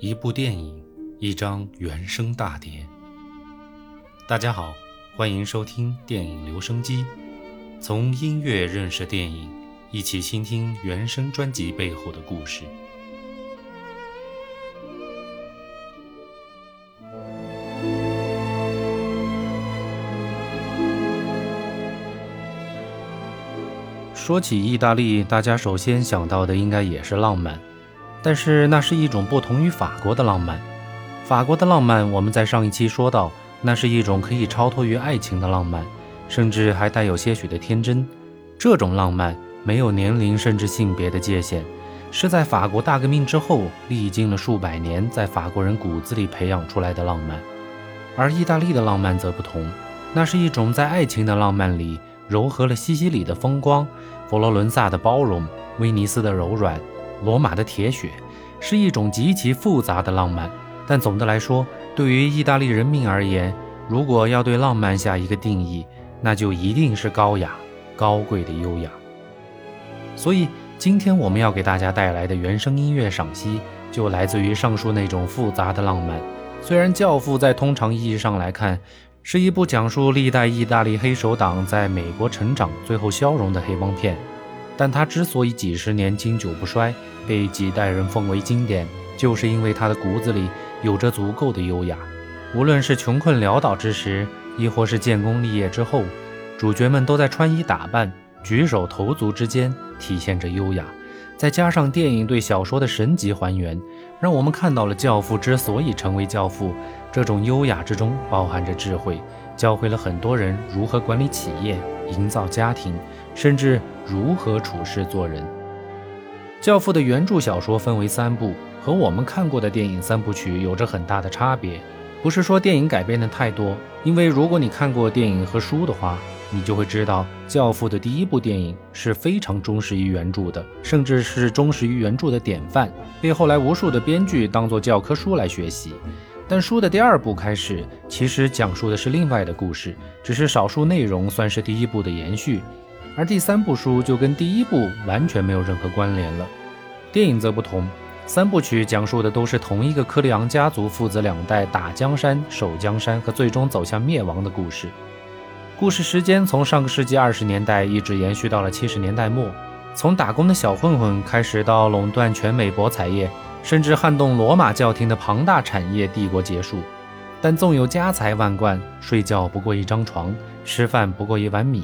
一部电影，一张原声大碟。大家好，欢迎收听电影留声机，从音乐认识电影，一起倾听原声专辑背后的故事。说起意大利，大家首先想到的应该也是浪漫，但是那是一种不同于法国的浪漫。法国的浪漫，我们在上一期说到，那是一种可以超脱于爱情的浪漫，甚至还带有些许的天真。这种浪漫没有年龄甚至性别的界限，是在法国大革命之后历经了数百年，在法国人骨子里培养出来的浪漫。而意大利的浪漫则不同，那是一种在爱情的浪漫里糅合了西西里的风光。佛罗伦萨的包容，威尼斯的柔软，罗马的铁血，是一种极其复杂的浪漫。但总的来说，对于意大利人民而言，如果要对浪漫下一个定义，那就一定是高雅、高贵的优雅。所以，今天我们要给大家带来的原声音乐赏析，就来自于上述那种复杂的浪漫。虽然《教父》在通常意义上来看，是一部讲述历代意大利黑手党在美国成长最后消融的黑帮片，但它之所以几十年经久不衰，被几代人奉为经典，就是因为它的骨子里有着足够的优雅。无论是穷困潦倒之时，亦或是建功立业之后，主角们都在穿衣打扮、举手投足之间体现着优雅。再加上电影对小说的神级还原，让我们看到了教父之所以成为教父，这种优雅之中包含着智慧，教会了很多人如何管理企业、营造家庭，甚至如何处事做人。教父的原著小说分为三部，和我们看过的电影三部曲有着很大的差别。不是说电影改编的太多，因为如果你看过电影和书的话。你就会知道，《教父》的第一部电影是非常忠实于原著的，甚至是忠实于原著的典范，被后来无数的编剧当作教科书来学习。但书的第二部开始，其实讲述的是另外的故事，只是少数内容算是第一部的延续。而第三部书就跟第一部完全没有任何关联了。电影则不同，三部曲讲述的都是同一个科里昂家族父子两代打江山、守江山和最终走向灭亡的故事。故事时间从上个世纪二十年代一直延续到了七十年代末，从打工的小混混开始，到垄断全美博彩业，甚至撼动罗马教廷的庞大产业帝国结束。但纵有家财万贯，睡觉不过一张床，吃饭不过一碗米。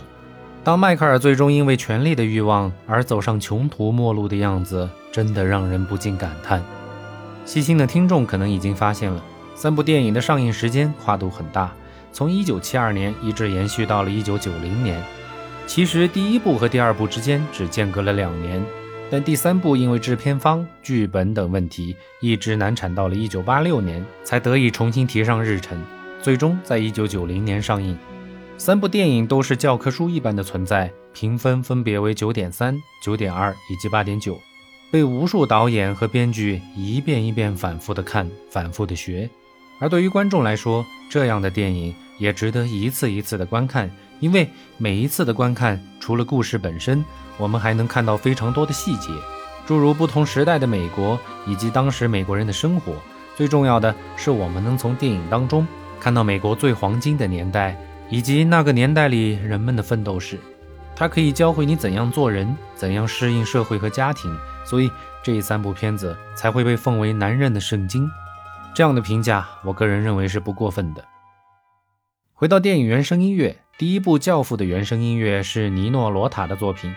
当迈克尔最终因为权力的欲望而走上穷途末路的样子，真的让人不禁感叹。细心的听众可能已经发现了，三部电影的上映时间跨度很大。从一九七二年一直延续到了一九九零年，其实第一部和第二部之间只间隔了两年，但第三部因为制片方、剧本等问题，一直难产到了一九八六年才得以重新提上日程，最终在一九九零年上映。三部电影都是教科书一般的存在，评分分别为九点三、九点二以及八点九，被无数导演和编剧一遍一遍反复的看、反复的学。而对于观众来说，这样的电影也值得一次一次的观看，因为每一次的观看，除了故事本身，我们还能看到非常多的细节，诸如不同时代的美国以及当时美国人的生活。最重要的是，我们能从电影当中看到美国最黄金的年代，以及那个年代里人们的奋斗史。它可以教会你怎样做人，怎样适应社会和家庭。所以这三部片子才会被奉为男人的圣经。这样的评价，我个人认为是不过分的。回到电影原声音乐，第一部《教父》的原声音乐是尼诺·罗塔的作品。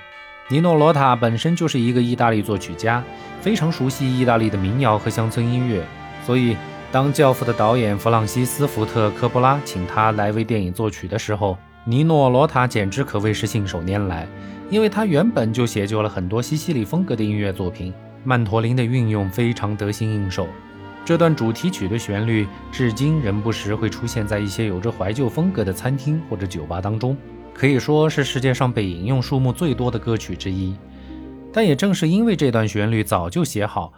尼诺·罗塔本身就是一个意大利作曲家，非常熟悉意大利的民谣和乡村音乐，所以当《教父》的导演弗朗西斯·福特·科波拉请他来为电影作曲的时候，尼诺·罗塔简直可谓是信手拈来，因为他原本就写就了很多西西里风格的音乐作品，曼陀林的运用非常得心应手。这段主题曲的旋律至今仍不时会出现在一些有着怀旧风格的餐厅或者酒吧当中，可以说是世界上被引用数目最多的歌曲之一。但也正是因为这段旋律早就写好，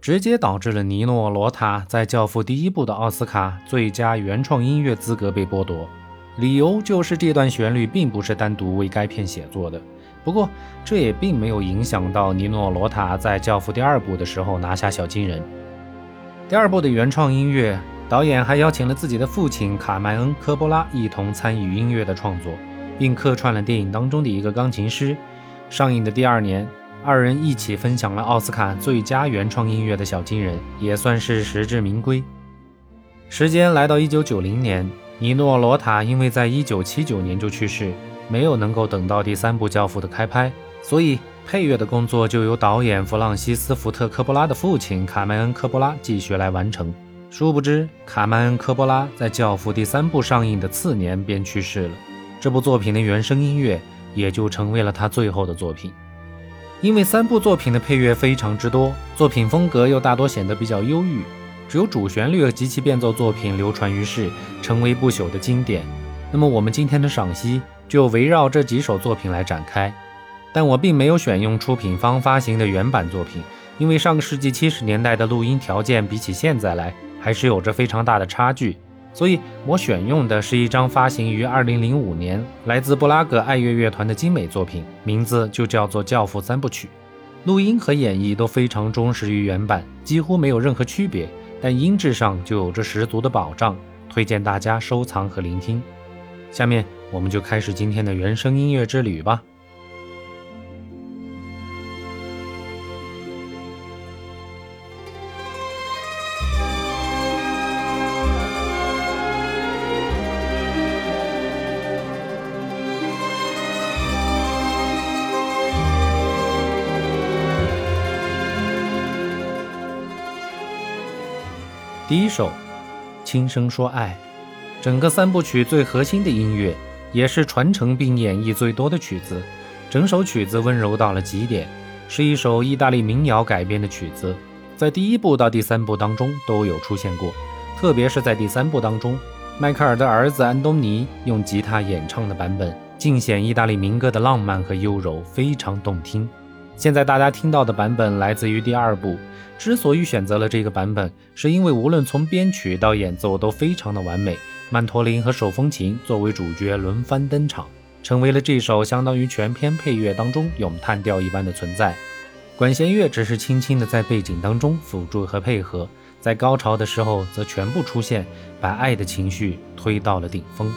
直接导致了尼诺·罗塔在《教父》第一部的奥斯卡最佳原创音乐资格被剥夺，理由就是这段旋律并不是单独为该片写作的。不过，这也并没有影响到尼诺·罗塔在《教父》第二部的时候拿下小金人。第二部的原创音乐，导演还邀请了自己的父亲卡麦恩·科波拉一同参与音乐的创作，并客串了电影当中的一个钢琴师。上映的第二年，二人一起分享了奥斯卡最佳原创音乐的小金人，也算是实至名归。时间来到一九九零年，尼诺·罗塔因为在一九七九年就去世，没有能够等到第三部《教父》的开拍，所以。配乐的工作就由导演弗朗西斯·福特·科波拉的父亲卡麦恩·科波拉继续来完成。殊不知，卡麦恩·科波拉在《教父》第三部上映的次年便去世了，这部作品的原声音乐也就成为了他最后的作品。因为三部作品的配乐非常之多，作品风格又大多显得比较忧郁，只有主旋律及其变奏作品流传于世，成为不朽的经典。那么，我们今天的赏析就围绕这几首作品来展开。但我并没有选用出品方发行的原版作品，因为上个世纪七十年代的录音条件比起现在来还是有着非常大的差距，所以我选用的是一张发行于二零零五年来自布拉格爱乐乐团的精美作品，名字就叫做《教父三部曲》，录音和演绎都非常忠实于原版，几乎没有任何区别，但音质上就有着十足的保障，推荐大家收藏和聆听。下面我们就开始今天的原声音乐之旅吧。第一首《轻声说爱》，整个三部曲最核心的音乐，也是传承并演绎最多的曲子。整首曲子温柔到了极点，是一首意大利民谣改编的曲子，在第一部到第三部当中都有出现过。特别是在第三部当中，迈克尔的儿子安东尼用吉他演唱的版本，尽显意大利民歌的浪漫和优柔，非常动听。现在大家听到的版本来自于第二部。之所以选择了这个版本，是因为无论从编曲到演奏都非常的完美。曼陀林和手风琴作为主角轮番登场，成为了这首相当于全篇配乐当中咏叹调一般的存在。管弦乐只是轻轻的在背景当中辅助和配合，在高潮的时候则全部出现，把爱的情绪推到了顶峰。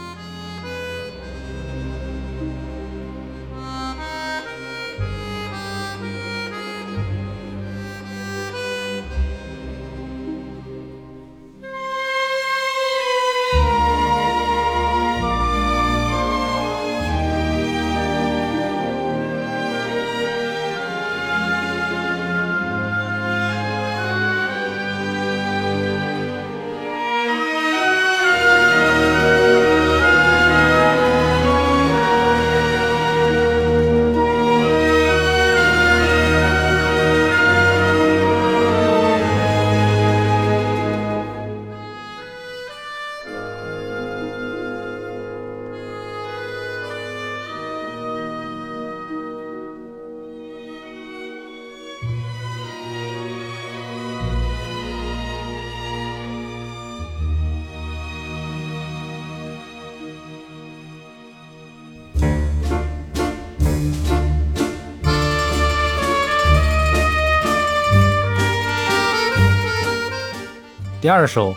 第二首《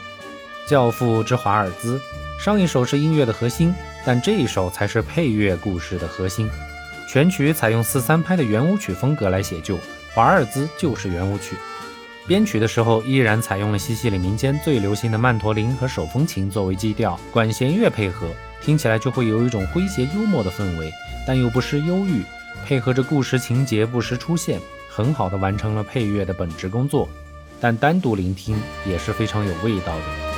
教父之华尔兹》，上一首是音乐的核心，但这一首才是配乐故事的核心。全曲采用四三拍的圆舞曲风格来写就，华尔兹就是圆舞曲。编曲的时候依然采用了西西里民间最流行的曼陀林和手风琴作为基调，管弦乐配合，听起来就会有一种诙谐幽默的氛围，但又不失忧郁，配合着故事情节不时出现，很好的完成了配乐的本职工作。但单独聆听也是非常有味道的。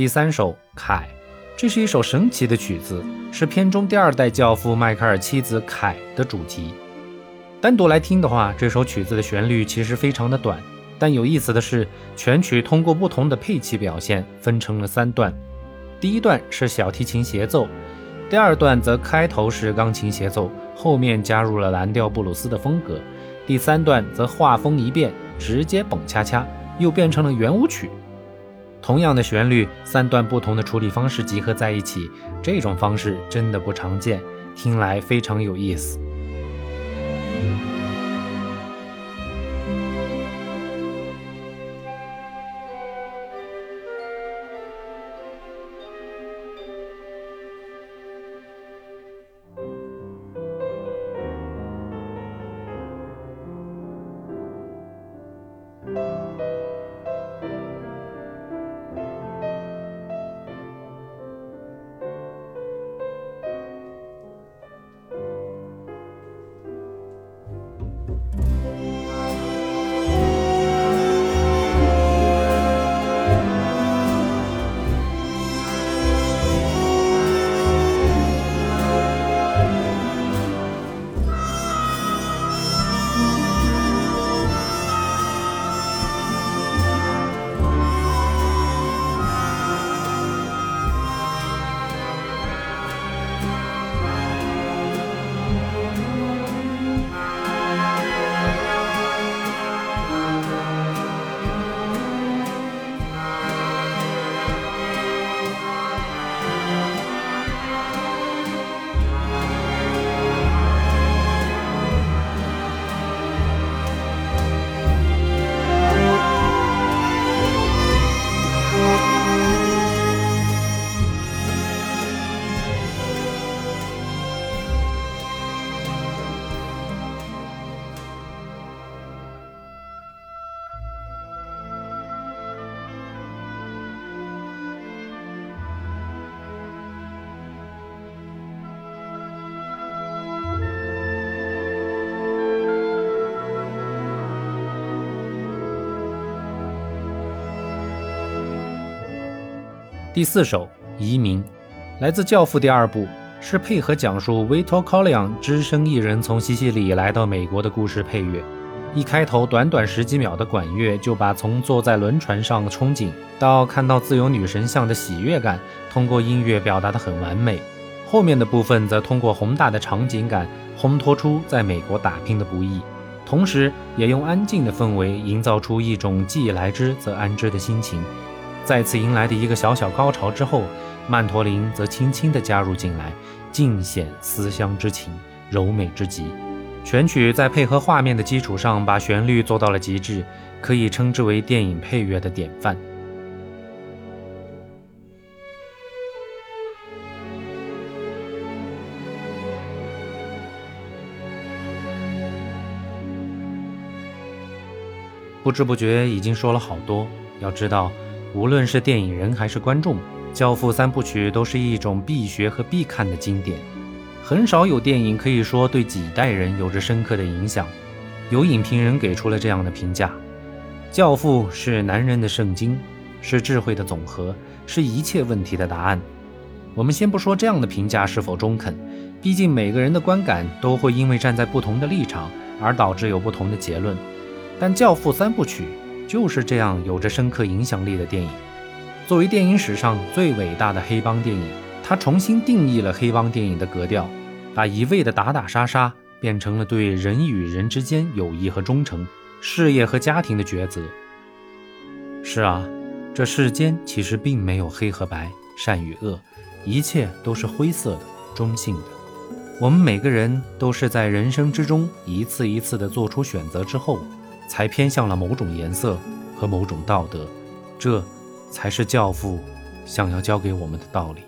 第三首《凯》，这是一首神奇的曲子，是片中第二代教父迈克尔妻子凯的主题。单独来听的话，这首曲子的旋律其实非常的短，但有意思的是，全曲通过不同的配器表现，分成了三段。第一段是小提琴协奏，第二段则开头是钢琴协奏，后面加入了蓝调布鲁斯的风格，第三段则画风一变，直接蹦恰恰，又变成了圆舞曲。同样的旋律，三段不同的处理方式集合在一起，这种方式真的不常见，听来非常有意思。第四首《移民》来自《教父》第二部，是配合讲述维托·考里昂只身一人从西西里来到美国的故事配乐。一开头，短短十几秒的管乐就把从坐在轮船上的憧憬到看到自由女神像的喜悦感，通过音乐表达得很完美。后面的部分则通过宏大的场景感烘托出在美国打拼的不易，同时也用安静的氛围营造出一种既来之则安之的心情。再次迎来的一个小小高潮之后，曼陀林则轻轻地加入进来，尽显思乡之情，柔美之极。全曲在配合画面的基础上，把旋律做到了极致，可以称之为电影配乐的典范。不知不觉已经说了好多，要知道。无论是电影人还是观众，《教父》三部曲都是一种必学和必看的经典。很少有电影可以说对几代人有着深刻的影响。有影评人给出了这样的评价：《教父》是男人的圣经，是智慧的总和，是一切问题的答案。我们先不说这样的评价是否中肯，毕竟每个人的观感都会因为站在不同的立场而导致有不同的结论。但《教父》三部曲。就是这样有着深刻影响力的电影。作为电影史上最伟大的黑帮电影，它重新定义了黑帮电影的格调，把一味的打打杀杀变成了对人与人之间友谊和忠诚、事业和家庭的抉择。是啊，这世间其实并没有黑和白、善与恶，一切都是灰色的、中性的。我们每个人都是在人生之中一次一次的做出选择之后。才偏向了某种颜色和某种道德，这才是教父想要教给我们的道理。